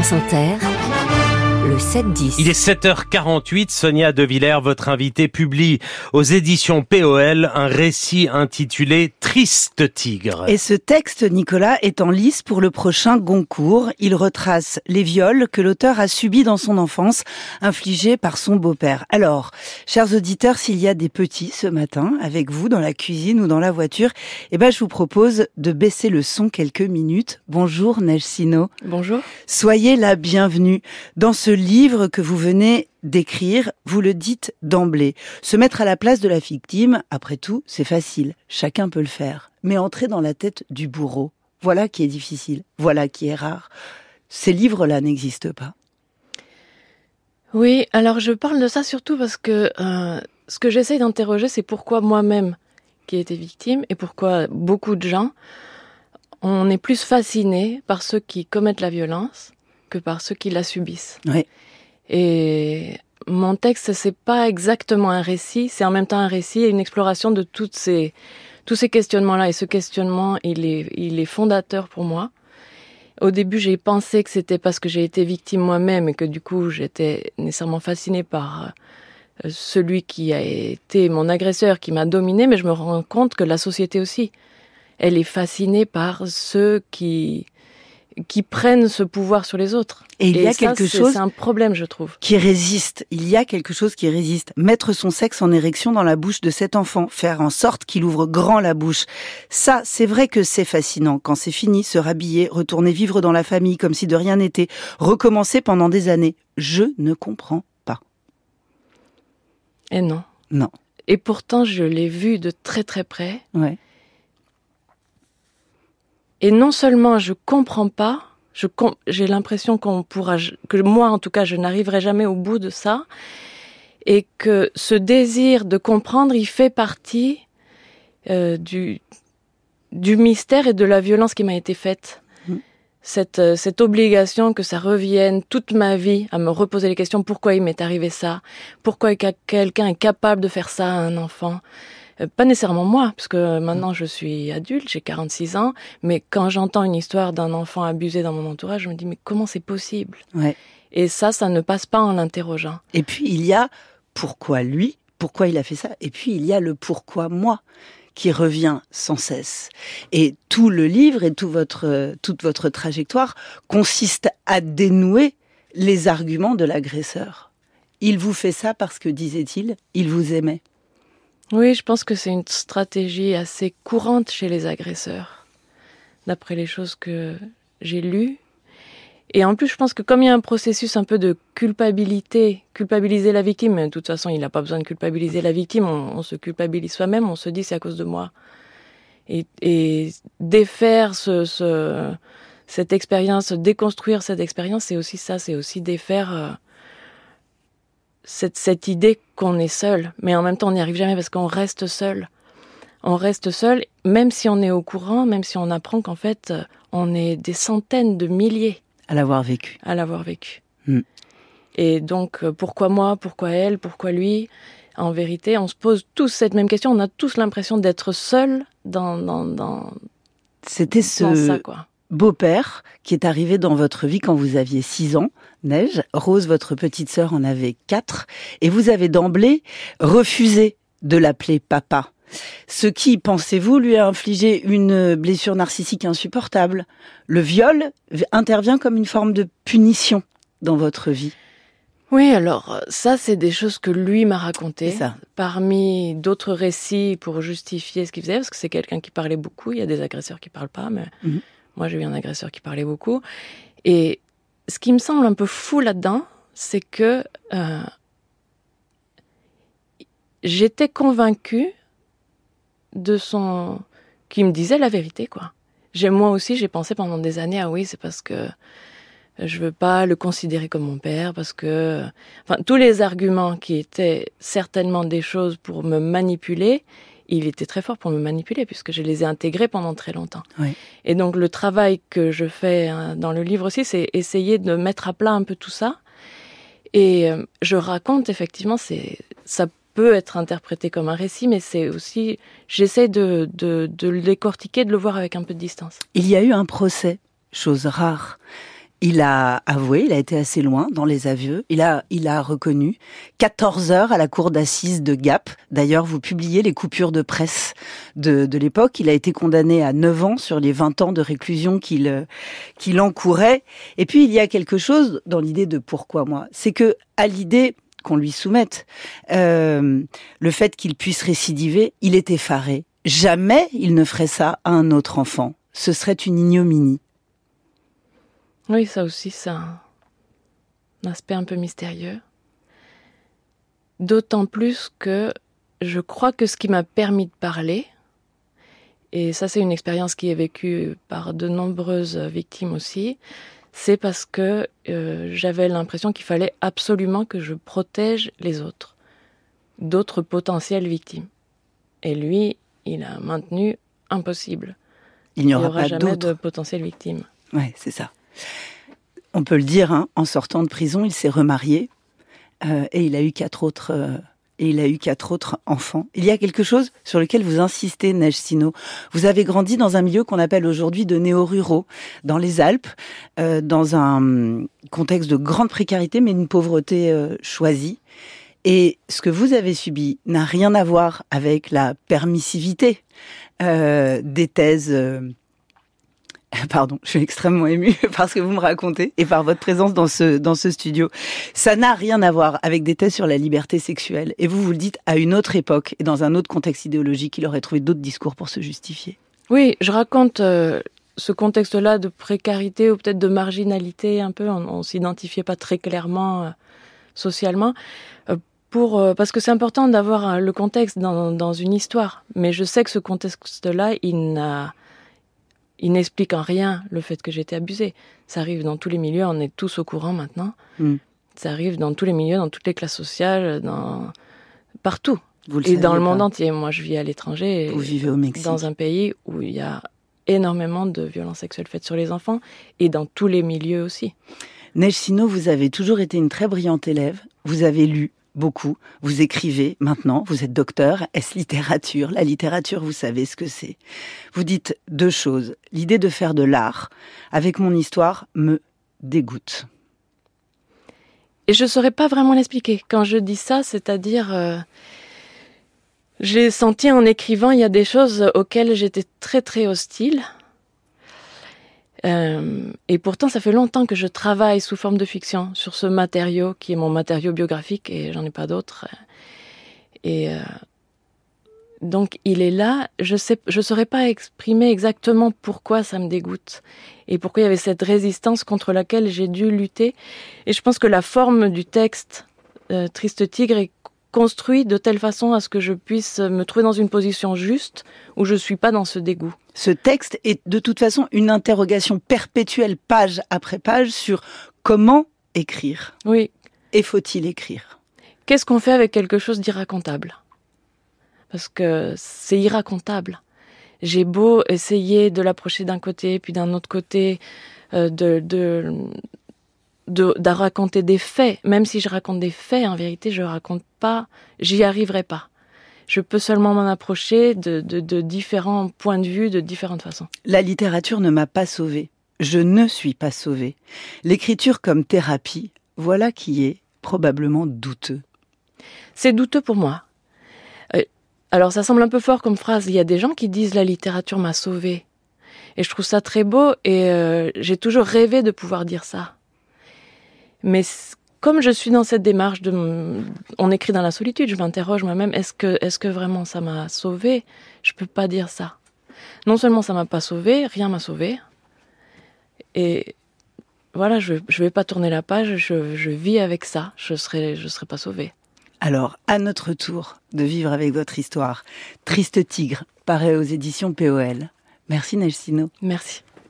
France Inter, le 7-10. Il est 7h48, Sonia De Villers, votre invitée, publie aux éditions POL un récit intitulé Triste Tigre. Et ce texte, Nicolas, est en lice pour le prochain Goncourt. Il retrace les viols que l'auteur a subis dans son enfance, infligés par son beau-père. Alors, chers auditeurs, s'il y a des petits ce matin, avec vous, dans la cuisine ou dans la voiture, eh ben, je vous propose de baisser le son quelques minutes. Bonjour, Neige Sino. Bonjour. Soyez la bienvenue. Dans ce livre que vous venez d'écrire, vous le dites d'emblée. Se mettre à la place de la victime, après tout, c'est facile. Chacun peut le faire. Mais entrer dans la tête du bourreau, voilà qui est difficile. Voilà qui est rare. Ces livres-là n'existent pas. Oui, alors je parle de ça surtout parce que euh, ce que j'essaye d'interroger, c'est pourquoi moi-même, qui ai été victime, et pourquoi beaucoup de gens, on est plus fasciné par ceux qui commettent la violence que par ceux qui la subissent. Oui. Et mon texte, c'est pas exactement un récit, c'est en même temps un récit et une exploration de toutes ces, tous ces questionnements-là. Et ce questionnement, il est, il est fondateur pour moi. Au début, j'ai pensé que c'était parce que j'ai été victime moi-même et que du coup, j'étais nécessairement fascinée par euh, celui qui a été mon agresseur, qui m'a dominé, mais je me rends compte que la société aussi, elle est fascinée par ceux qui, qui prennent ce pouvoir sur les autres. Et il y a quelque chose C'est un problème, je trouve. qui résiste. Il y a quelque chose qui résiste. Mettre son sexe en érection dans la bouche de cet enfant, faire en sorte qu'il ouvre grand la bouche. Ça, c'est vrai que c'est fascinant. Quand c'est fini, se rhabiller, retourner vivre dans la famille comme si de rien n'était, recommencer pendant des années. Je ne comprends pas. Et non. Non. Et pourtant, je l'ai vu de très très près. Ouais. Et non seulement je comprends pas, j'ai l'impression qu'on pourra, que moi en tout cas, je n'arriverai jamais au bout de ça, et que ce désir de comprendre, il fait partie euh, du du mystère et de la violence qui m'a été faite. Cette, euh, cette obligation que ça revienne toute ma vie à me reposer les questions pourquoi il m'est arrivé ça, pourquoi que- quelqu'un est capable de faire ça à un enfant? Euh, Pas nécessairement moi, parce que maintenant je suis adulte, j'ai 46 ans, mais quand j'entends une histoire d'un enfant abusé dans mon entourage, je me dis mais comment c'est possible? Ouais. Et ça, ça ne passe pas en l'interrogeant. Et puis il y a pourquoi lui, pourquoi il a fait ça, et puis il y a le pourquoi moi qui revient sans cesse. Et tout le livre et tout votre, toute votre trajectoire consiste à dénouer les arguments de l'agresseur. Il vous fait ça parce que, disait-il, il vous aimait. Oui, je pense que c'est une stratégie assez courante chez les agresseurs, d'après les choses que j'ai lues. Et en plus, je pense que comme il y a un processus un peu de culpabilité, culpabiliser la victime, de toute façon, il n'a pas besoin de culpabiliser la victime, on, se culpabilise soi-même, on se dit c'est à cause de moi. Et, défaire ce, ce- cette expérience, déconstruire cette expérience, c'est aussi ça, c'est aussi défaire euh, cette, cette idée qu'on est seul, mais en même temps on n'y arrive jamais parce qu'on reste seul. On reste seul, même si on est au courant, même si on apprend qu'en fait euh, on est des centaines de milliers À l'avoir vécu. à l'avoir vécu. Hmm. Et donc euh, pourquoi moi, pourquoi elle, pourquoi lui? En vérité, on se pose tous cette même question. On a tous l'impression d'être seul dans dans dans, C'était dans ce ça quoi. Beau-père qui est arrivé dans votre vie quand vous aviez 6 ans, Neige. Rose, votre petite sœur, en avait 4. Et vous avez d'emblée refusé de l'appeler papa. Ce qui, pensez-vous, lui a infligé une blessure narcissique insupportable. Le viol intervient comme une forme de punition dans votre vie. Oui, alors ça c'est des choses que lui m'a racontées. Ça. parmi d'autres récits pour justifier ce qu'il faisait, parce que c'est quelqu'un qui parlait beaucoup. Il y a des agresseurs qui parlent pas, mais Mhm. Moi j'ai eu un agresseur qui parlait beaucoup. Et ce qui me semble un peu fou là-dedans, c'est que euh, j'étais convaincue de son, qui me disait la vérité, quoi. Moi aussi, j'ai pensé pendant des années, ah oui, c'est parce que je veux pas le considérer comme mon père, parce que enfin, tous les arguments qui étaient certainement des choses pour me manipuler, il était très fort pour me manipuler puisque je les ai intégrés pendant très longtemps. Oui. Et donc le travail que je fais hein, dans le livre aussi, c'est essayer de mettre à plat un peu tout ça. Et euh, je raconte effectivement, c'est ça peut être interprété comme un récit, mais c'est aussi j'essaie de, de, de le décortiquer, de le voir avec un peu de distance. Il y a eu un procès, chose rare. Il a avoué, il a été assez loin dans les aveux. Il a, il a reconnu 14 heures à la cour d'assises de Gap. D'ailleurs, vous publiez les coupures de presse de, de l'époque. Il a été condamné à 9 ans sur les 20 ans de réclusion qu'il qu'il encourait. Et puis, il y a quelque chose dans l'idée de pourquoi moi. C'est que, à l'idée qu'on lui soumette, euh, le fait qu'il puisse récidiver, il est effaré. Jamais il ne ferait ça à un autre enfant. Ce serait une ignominie. Oui, ça aussi, c'est un, aspect un peu mystérieux. D'autant plus que je crois que ce qui m'a permis de parler, et ça c'est une expérience qui est vécue par de nombreuses victimes aussi, c'est parce que euh, j'avais l'impression qu'il fallait absolument que je protège les autres, d'autres potentielles victimes. Et lui, il a maintenu impossible. Il n'y aura, pas jamais de potentielles victimes. Ouais, c'est ça. On peut le dire, hein, en sortant de prison, il s'est remarié euh, et il a eu quatre autres. Euh, et il a eu quatre autres enfants. Il y a quelque chose sur lequel vous insistez, Neige Sino. Vous avez grandi dans un milieu qu'on appelle aujourd'hui de néo-ruraux, dans les Alpes, euh, dans un contexte de grande précarité, mais une pauvreté choisie. Et ce que vous avez subi n'a rien à voir avec la permissivité des thèses Pardon, je suis extrêmement émue par ce que vous me racontez et par votre présence dans ce, dans ce studio. Ça n'a rien à voir avec des thèses sur la liberté sexuelle. Et vous, vous le dites à une autre époque et dans un autre contexte idéologique, il aurait trouvé d'autres discours pour se justifier. Oui, je raconte euh, ce contexte-là de précarité ou peut-être de marginalité un peu. On, ne s'identifiait pas très clairement euh, socialement. Euh, pour, parce que c'est important d'avoir le contexte dans, dans une histoire. Mais je sais que ce contexte-là, il n'a il n'explique en rien le fait que j'ai été abusée. Ça arrive dans tous les milieux, on est tous au courant maintenant. Hmm. Ça arrive dans tous les milieux, dans toutes les classes sociales, dans partout. et dans le monde entier. Moi, je vis à l'étranger. Vous vivez au Mexique. Dans un pays où il y a énormément de violences sexuelles faites sur les enfants et dans tous les milieux aussi. Neige Sino, vous avez toujours été une très brillante élève. Vous avez lu, beaucoup. Vous écrivez maintenant, vous êtes docteur. Est-ce littérature? La littérature, vous savez ce que c'est. Vous dites deux choses. L'idée de faire de l'art avec mon histoire me dégoûte. Et je ne saurais pas vraiment l'expliquer. Quand je dis ça, c'est-à-dire... Euh, j'ai senti en écrivant, il y a des choses auxquelles j'étais très très hostile. Euh, et pourtant, ça fait longtemps que je travaille sous forme de fiction sur ce matériau qui est mon matériau biographique et j'en ai pas d'autre. Et euh, donc, il est là. Je je saurais pas exprimer exactement pourquoi ça me dégoûte et pourquoi il y avait cette résistance contre laquelle j'ai dû lutter. Et je pense que la forme du texte euh, Triste Tigre est construit de telle façon à ce que je puisse me trouver dans une position juste où je suis pas dans ce dégoût. Ce texte est de toute façon une interrogation perpétuelle, page après page, sur comment écrire. Oui. Et faut-il écrire? Qu'est-ce qu'on fait avec quelque chose d'irracontable? Parce que c'est irracontable. J'ai beau essayer de l'approcher d'un côté, puis d'un autre côté, euh, de, de, de, raconter des faits. Même si je raconte des faits, en vérité, je raconte pas, j'y arriverai pas. Je peux seulement m'en approcher de, de, différents points de vue, de différentes façons. La littérature ne m'a pas sauvée. Je ne suis pas sauvée. L'écriture comme thérapie, voilà qui est probablement douteux. C'est douteux pour moi. Euh, alors ça semble un peu fort comme phrase. Il y a des gens qui disent la littérature m'a sauvée. Et je trouve ça très beau et euh, j'ai toujours rêvé de pouvoir dire ça. Mais comme je suis dans cette démarche de, on écrit dans la solitude, je m'interroge moi-même, est-ce que, est-ce que vraiment ça m'a sauvé Je peux pas dire ça. Non seulement ça m'a pas sauvé, rien m'a sauvé. Et voilà, je, je vais pas tourner la page, je, je vis avec ça. Je serai, je serai pas sauvée. Alors, à notre tour de vivre avec votre histoire. Triste Tigre, paraît aux éditions POL. Merci Nelsino. Merci.